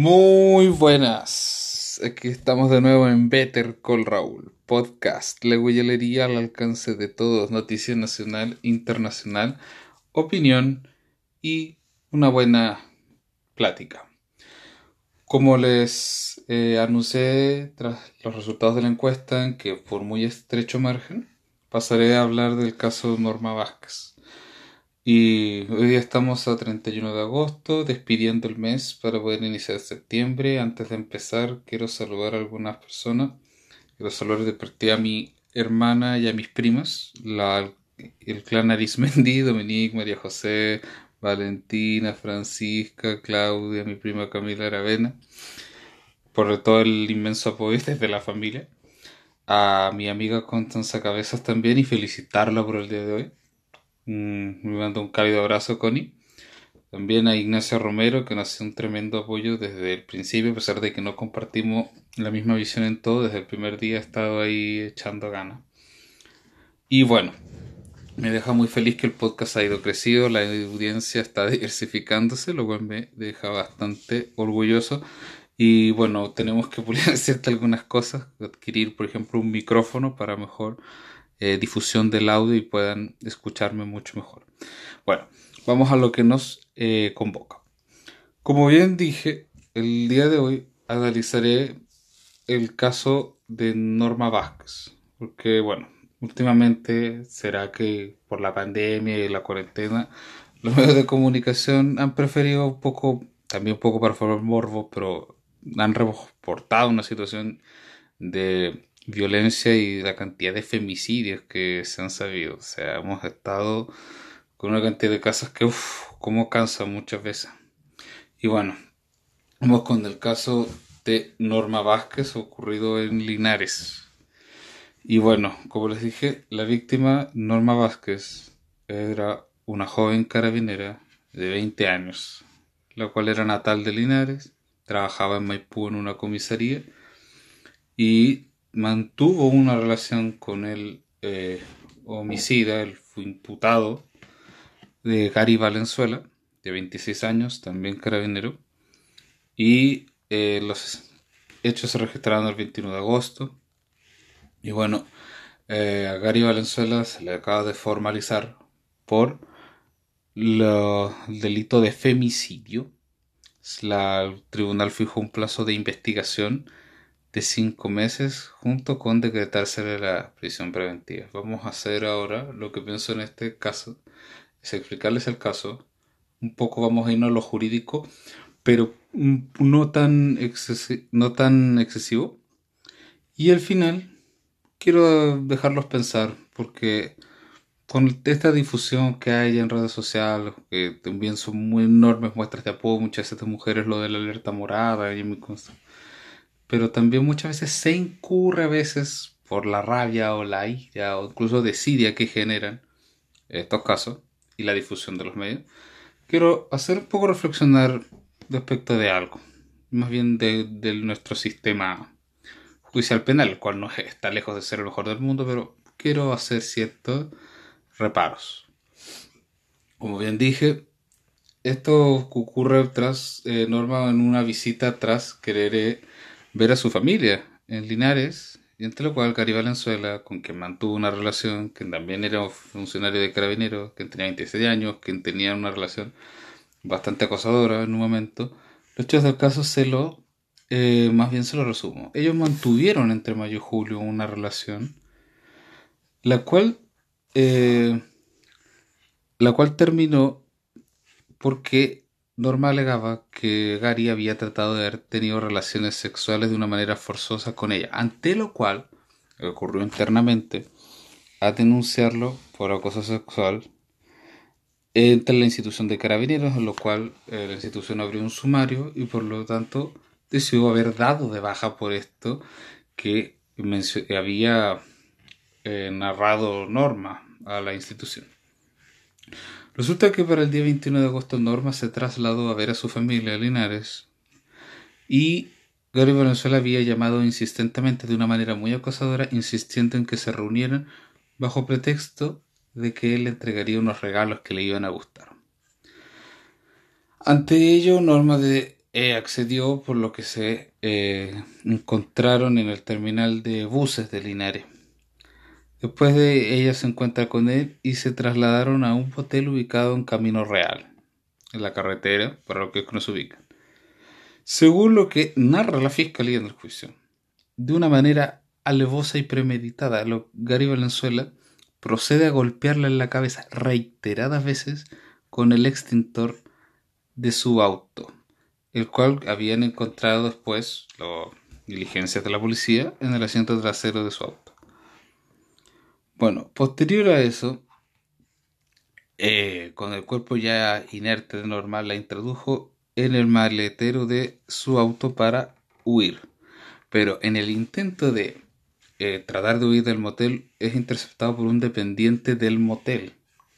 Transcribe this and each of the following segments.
Muy buenas. Aquí estamos de nuevo en Better Call Raúl, podcast, la guayalería al alcance de todos, noticia nacional, internacional, opinión y una buena plática. Como les eh, anuncié tras los resultados de la encuesta, en que por muy estrecho margen, pasaré a hablar del caso Norma Vázquez. Y hoy día estamos a 31 de agosto, despidiendo el mes para poder iniciar septiembre. Antes de empezar, quiero saludar a algunas personas. Quiero saludar de parte a mi hermana y a mis primas, la, el clan Arismendi, Dominique, María José, Valentina, Francisca, Claudia, mi prima Camila Aravena, por todo el inmenso apoyo desde la familia. A mi amiga Constanza Cabezas también y felicitarla por el día de hoy Mm, me mando un cálido abrazo, Connie. También a Ignacio Romero, que nos hace un tremendo apoyo desde el principio, a pesar de que no compartimos la misma visión en todo, desde el primer día ha estado ahí echando ganas. Y bueno, me deja muy feliz que el podcast ha ido crecido, la audiencia está diversificándose, lo cual me deja bastante orgulloso. Y bueno, tenemos que pulir ciertas algunas cosas, adquirir por ejemplo un micrófono para mejor eh, difusión del audio y puedan escucharme mucho mejor. Bueno, vamos a lo que nos eh, convoca. Como bien dije, el día de hoy analizaré el caso de Norma Vázquez, porque bueno, últimamente será que por la pandemia y la cuarentena los medios de comunicación han preferido un poco, también un poco para formar morbo, pero han reportado una situación de violencia y la cantidad de femicidios que se han sabido. O sea, hemos estado con una cantidad de casos que, uff, como cansa muchas veces. Y bueno, vamos con el caso de Norma Vázquez ocurrido en Linares. Y bueno, como les dije, la víctima, Norma Vázquez, era una joven carabinera de 20 años, la cual era natal de Linares, trabajaba en Maipú en una comisaría y mantuvo una relación con el eh, homicida, el imputado de Gary Valenzuela, de 26 años, también carabinero, y eh, los hechos se registraron el 21 de agosto. Y bueno, eh, a Gary Valenzuela se le acaba de formalizar por el delito de femicidio. La, el tribunal fijó un plazo de investigación de cinco meses junto con decretarse la prisión preventiva. Vamos a hacer ahora lo que pienso en este caso, es explicarles el caso, un poco vamos a irnos a lo jurídico, pero no tan, no tan excesivo. Y al final quiero dejarlos pensar, porque con esta difusión que hay en redes sociales, que también son muy enormes muestras de apoyo, muchas de estas mujeres lo de la alerta morada y muy constante pero también muchas veces se incurre a veces por la rabia o la ira o incluso desidia que generan estos casos y la difusión de los medios, quiero hacer un poco reflexionar respecto de algo, más bien de, nuestro sistema judicial penal, el cual no está lejos de ser el mejor del mundo, pero quiero hacer ciertos reparos. Como bien dije, esto ocurre tras eh, Norma en una visita tras querer eh, ver a su familia en Linares, y entre lo cual Cari Valenzuela, con quien mantuvo una relación, que también era funcionario de carabineros, que tenía 26 años, que tenía una relación bastante acosadora en un momento, los hechos del caso se lo, eh, más bien se lo resumo. Ellos mantuvieron entre mayo y julio una relación, la cual, eh, la cual terminó porque Norma alegaba que Gary había tratado de haber tenido relaciones sexuales de una manera forzosa con ella, ante lo cual ocurrió internamente a denunciarlo por acoso sexual entre la institución de carabineros, en lo cual eh, la institución abrió un sumario y por lo tanto decidió haber dado de baja por esto que había eh, narrado Norma a la institución. Resulta que para el día 21 de agosto Norma se trasladó a ver a su familia a Linares y Gary Valenzuela había llamado insistentemente de una manera muy acosadora, insistiendo en que se reunieran bajo pretexto de que él le entregaría unos regalos que le iban a gustar. Ante ello, Norma eh, accedió por lo que se eh, encontraron en el terminal de buses de Linares. Después de ella se encuentra con él y se trasladaron a un hotel ubicado en Camino Real, en la carretera, para los que no se ubican. Según lo que narra la fiscalía en el juicio, de una manera alevosa y premeditada, Gary Valenzuela procede a golpearla en la cabeza reiteradas veces con el extintor de su auto, el cual habían encontrado después las diligencias de la policía en el asiento trasero de su auto. Bueno, posterior a eso, eh, con el cuerpo ya inerte de normal, la introdujo en el maletero de su auto para huir. Pero en el intento de eh, tratar de huir del motel es interceptado por un dependiente del motel,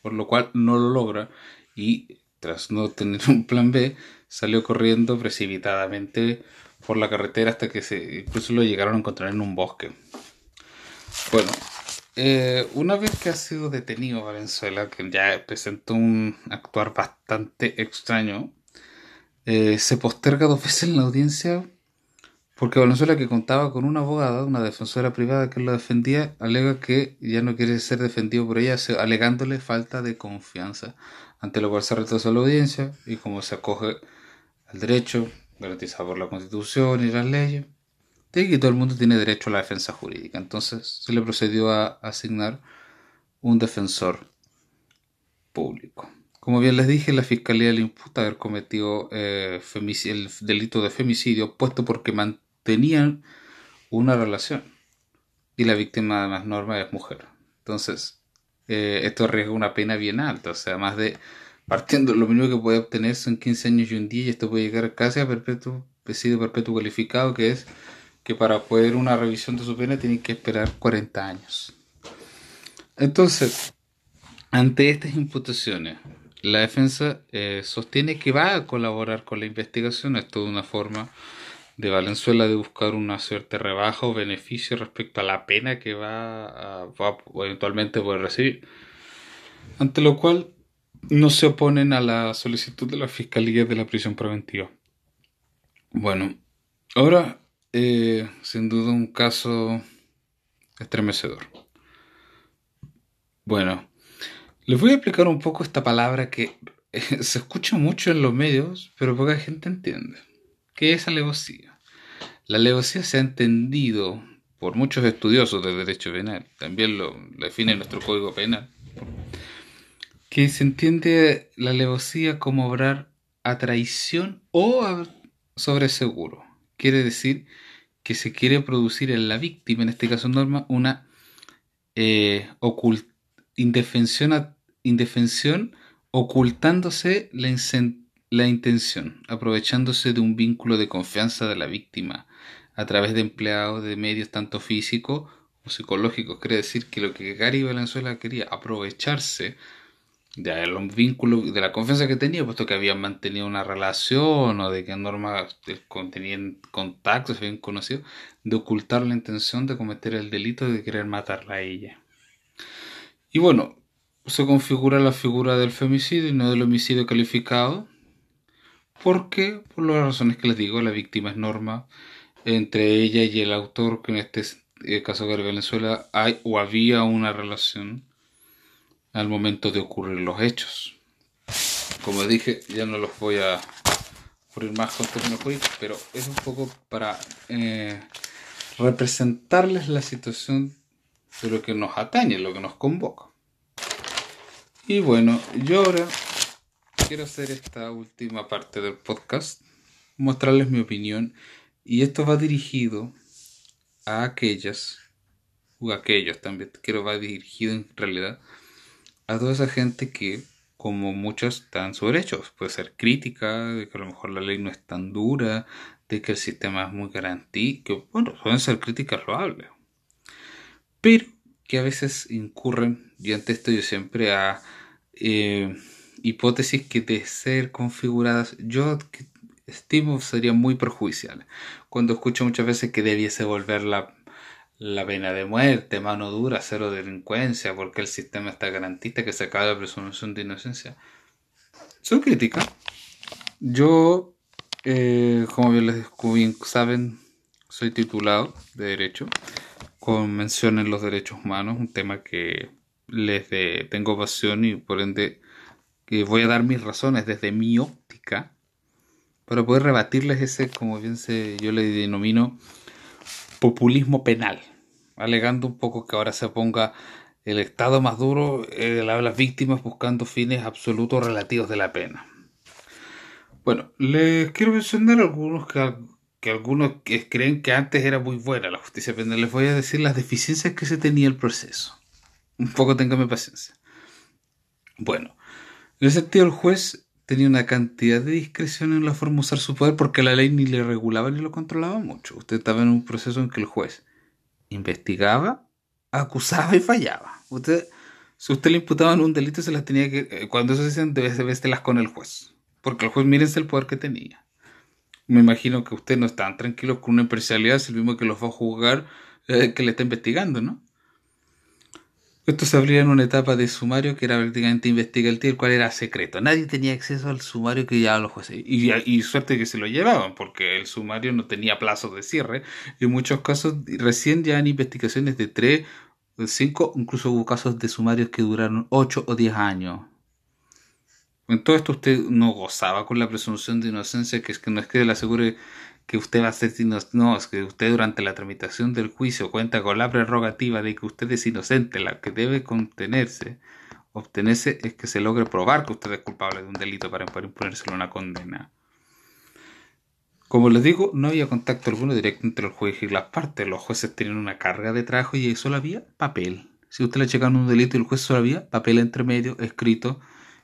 por lo cual no lo logra y tras no tener un plan B salió corriendo precipitadamente por la carretera hasta que se incluso lo llegaron a encontrar en un bosque. Bueno, eh, una vez que ha sido detenido Valenzuela, que ya presentó un actuar bastante extraño, eh, se posterga dos veces en la audiencia porque Valenzuela, que contaba con una abogada, una defensora privada que lo defendía, alega que ya no quiere ser defendido por ella, alegándole falta de confianza, ante lo cual se retrasa la audiencia y como se acoge al derecho garantizado por la Constitución y las leyes, de que todo el mundo tiene derecho a la defensa jurídica. Entonces se le procedió a asignar un defensor público. Como bien les dije, la fiscalía le imputa haber cometido eh, el delito de femicidio, puesto porque mantenían una relación. Y la víctima, además, norma es mujer. Entonces, eh, esto arriesga una pena bien alta. O sea, más de. Partiendo, lo mínimo que puede obtener son 15 años y un día, y esto puede llegar casi a perpetuo, presidio perpetuo calificado, que es que para poder una revisión de su pena tienen que esperar 40 años. Entonces, ante estas imputaciones, la defensa eh, sostiene que va a colaborar con la investigación. Es toda una forma de Valenzuela de buscar una suerte rebaja o beneficio respecto a la pena que va a, va eventualmente poder recibir. Ante lo cual no se oponen a la solicitud de la Fiscalía de la prisión preventiva. Bueno, ahora eh, sin duda un caso estremecedor. Bueno, les voy a explicar un poco esta palabra que eh, se escucha mucho en los medios, pero poca gente entiende. ¿Qué es alevosía? La alevosía se ha entendido por muchos estudiosos del derecho penal, también lo, define nuestro código penal, que se entiende la alevosía como obrar a traición o a sobreseguro. Quiere decir que se quiere producir en la víctima, en este caso Norma, una eh, indefensión, indefensión ocultándose la, la intención, aprovechándose de un vínculo de confianza de la víctima a través de empleados de medios tanto físicos o psicológicos. Quiere decir que lo que Gary Valenzuela quería, aprovecharse de los vínculos, de la confianza que tenía, puesto que habían mantenido una relación o de que Norma tenían contactos, se habían conocido, de ocultar la intención de cometer el delito de querer matarla a ella. Y bueno, se configura la figura del femicidio y no del homicidio calificado, porque, por las razones que les digo, la víctima es Norma, entre ella y el autor, que en este eh, caso de Venezuela hay o había una relación al momento de ocurrir los hechos. Como dije, ya no los voy a ocurrir más con términos jurídicos, pero es un poco para eh, representarles la situación de lo que nos atañe, lo que nos convoca. Y bueno, yo ahora quiero hacer esta última parte del podcast, mostrarles mi opinión, y esto va dirigido a aquellas, o aquellos también, quiero va dirigido en realidad a toda esa gente que, como muchos, están su derecho. Puede ser crítica, de que a lo mejor la ley no es tan dura, de que el sistema es muy garantido, bueno, pueden ser críticas loables. Pero que a veces incurren, y ante esto yo siempre a eh, hipótesis que de ser configuradas, yo estimo serían muy perjudiciales. Cuando escucho muchas veces que debiese volver la la pena de muerte, mano dura, cero delincuencia, porque el sistema está garantista que se acaba la presunción de inocencia. Son críticas. Yo Eh, como bien, les, saben, soy titulado de Derecho, con mención en los derechos humanos, un tema que les de, tengo pasión y por ende que voy a dar mis razones desde mi óptica para poder rebatirles ese, como bien se, yo le denomino, populismo penal, alegando un poco que ahora se ponga el Estado más duro eh, las víctimas buscando fines absolutos relativos de la pena. Bueno, les quiero mencionar algunos que, que algunos que creen que antes era muy buena la justicia penal. Les voy a decir las deficiencias que se tenía el proceso. Un poco téngame paciencia. Bueno, en ese sentido el juez tenía una cantidad de discreción en la forma de usar su poder porque la ley ni le regulaba ni lo controlaba mucho. Usted estaba en un proceso en que el juez investigaba, acusaba y fallaba. Usted, si usted le imputaban un delito, se las tenía que. Eh, cuando eso se dicen, debe con el juez. Porque el juez, mírense el poder que tenía. Me imagino que usted no está tan tranquilo con una imparcialidad, es el mismo que los va a juzgar, eh, que le está investigando, ¿no? Esto se abría en una etapa de sumario que era prácticamente investigativo, el cual era secreto. Nadie tenía acceso al sumario que llevaban los jueces. Y, y, suerte que se lo llevaban, porque el sumario no tenía plazo de cierre. En muchos casos, recién en investigaciones de tres 5, incluso hubo casos de sumarios que duraron 8 o 10 años. En todo esto usted no gozaba con la presunción de inocencia, que es que no es que le asegure que usted va a ser inocente, no, es que usted durante la tramitación del juicio cuenta con la prerrogativa de que usted es inocente, la que debe contenerse, obtenerse es que se logre probar que usted es culpable de un delito para poder imponérselo una condena. Como les digo, no había contacto alguno directo entre el juez y las partes. Los jueces tenían una carga de trabajo y solo había papel. Si usted le checaban un delito y el juez solo había papel entre medio, escrito,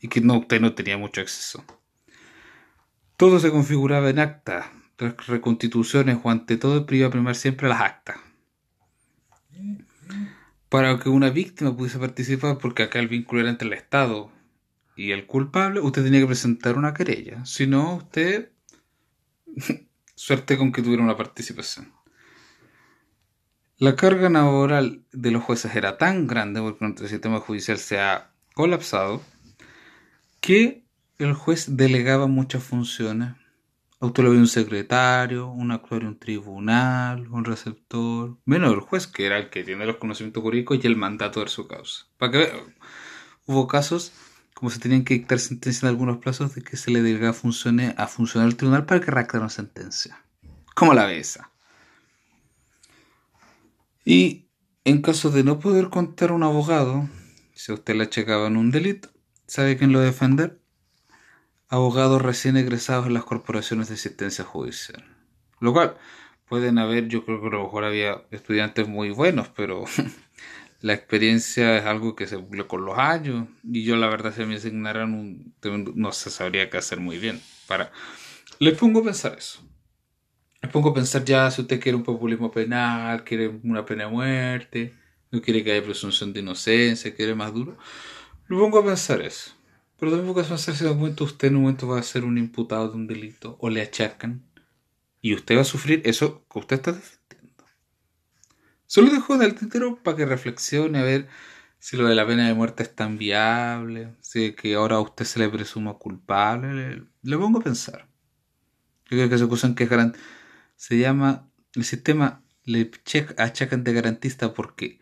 y que usted no tenía mucho acceso. Todo se configuraba en acta, reconstituciones o ante todo iba a primar siempre las actas. Para que una víctima pudiese participar, porque acá el vínculo era entre el Estado y el culpable, usted tenía que presentar una querella. Si no, usted Suerte con que tuviera una participación. La carga laboral de los jueces era tan grande, porque nuestro sistema judicial se ha colapsado, que el juez delegaba muchas funciones. Usted lo un secretario, un actuario, un tribunal, un receptor, menos el juez, que era el que tiene los conocimientos jurídicos y el mandato de su causa. Para que hubo casos como se tenían que dictar sentencias en algunos plazos, de que se le delegaba a funcionar el tribunal para que redactara una sentencia. ¿Cómo la ve esa? Y en caso de no poder contar un abogado, si a usted le checaban un delito, ¿sabe quién lo defender? Abogados recién egresados en las corporaciones de asistencia judicial. Lo cual, pueden haber, yo creo que a lo mejor había estudiantes muy buenos, pero la experiencia es algo que se cumple con los años. Y yo la verdad si me asignaran un no se sabría qué hacer muy bien. Para les pongo a pensar eso. Les pongo a pensar ya si usted quiere un populismo penal quiere una pena de muerte no quiere que haya presunción de inocencia quiere más duro le pongo a pensar eso pero también a pensar si un momento usted en un momento va a ser un imputado de un delito o le achacan y usted va a sufrir eso que usted está Solo dejo del tintero para que reflexione a ver si lo de la pena de muerte es tan viable, si que ahora a usted se le presuma culpable. Le, pongo a pensar. Yo creo que se acusan que es garant se llama el sistema le achacan de garantista porque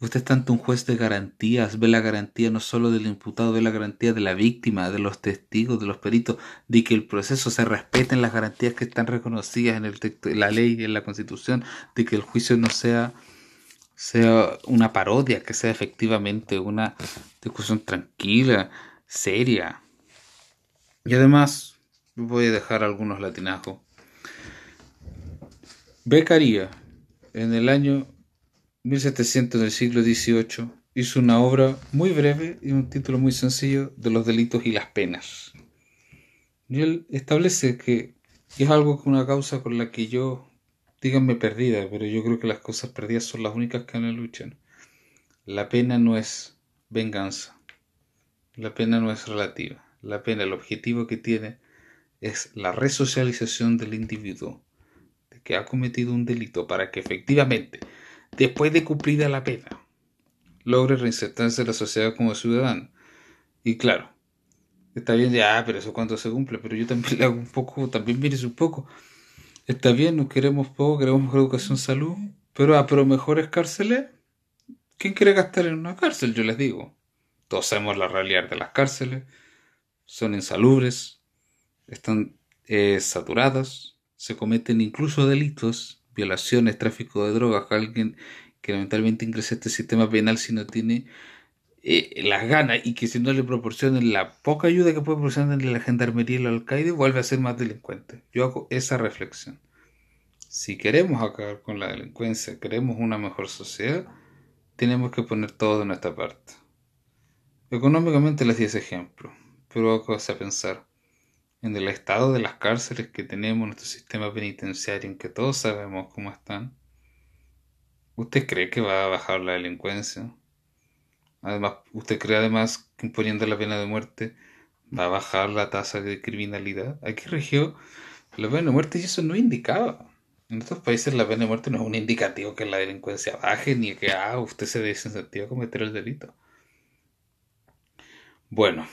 usted es tanto un juez de garantías, ve la garantía no solo del imputado, ve la garantía de la víctima, de los testigos, de los peritos, de que el proceso se respeten las garantías que están reconocidas en el texto, en la ley, en la constitución, de que el juicio no sea sea una parodia, que sea efectivamente una discusión tranquila, seria. Y además, voy a dejar algunos latinajos. Beccaria, en el año 1700 del siglo XVIII, hizo una obra muy breve y un título muy sencillo de los delitos y las penas. Y él establece que es algo que una causa con la que yo díganme perdida, pero yo creo que las cosas perdidas son las únicas que no luchan. La pena no es venganza. La pena no es relativa. La pena, el objetivo que tiene es la resocialización del individuo de que ha cometido un delito para que efectivamente, después de cumplida la pena, logre reinsertarse en la sociedad como ciudadano. Y claro, Está bien, ya, pero eso cuando se cumple, pero yo también le hago un poco, también mires un poco. Está bien, nos queremos poco, queremos mejor educación, salud, pero, ah, pero mejores cárceles. ¿Quién quiere gastar en una cárcel? Yo les digo. Todos sabemos la realidad de las cárceles. Son insalubres, están eh, saturadas, se cometen incluso delitos, violaciones, tráfico de drogas. Alguien que lamentablemente ingresa a este sistema penal si no tiene eh, las ganas y que si no le proporcionan la poca ayuda que puede proporcionar la gendarmería y el alcaide, vuelve a ser más delincuente. Yo hago esa reflexión. Si queremos acabar con la delincuencia, queremos una mejor sociedad, tenemos que poner todo de nuestra parte. Económicamente les di ese ejemplo, pero hago a pensar en el estado de las cárceles que tenemos, nuestro sistema penitenciario, en que todos sabemos cómo están. ¿Usted cree que va a bajar la delincuencia? Además, ¿usted cree además que imponiendo la pena de muerte va a bajar la tasa de criminalidad? Aquí regió la pena de muerte y eso no indicaba. En otros países la pena de muerte no es un indicativo que la delincuencia baje ni que ah, usted se desincentiva a cometer el delito. Bueno,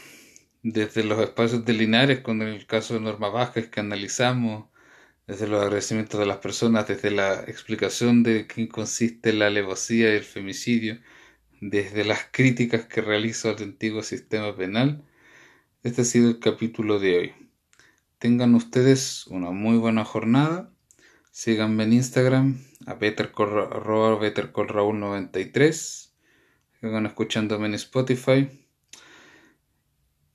desde los espacios de Linares, con el caso de Norma Vázquez que analizamos, desde los agradecimientos de las personas, desde la explicación de qué consiste la alevosía y el femicidio, desde las críticas que realizo al antiguo sistema penal, este ha sido el capítulo de hoy. Tengan ustedes una muy buena jornada. Síganme en Instagram a bettercolraúl93. Sigan escuchándome en Spotify.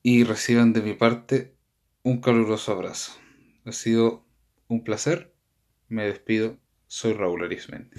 Y reciban de mi parte un caluroso abrazo. Ha sido un placer. Me despido. Soy Raúl Arismendi.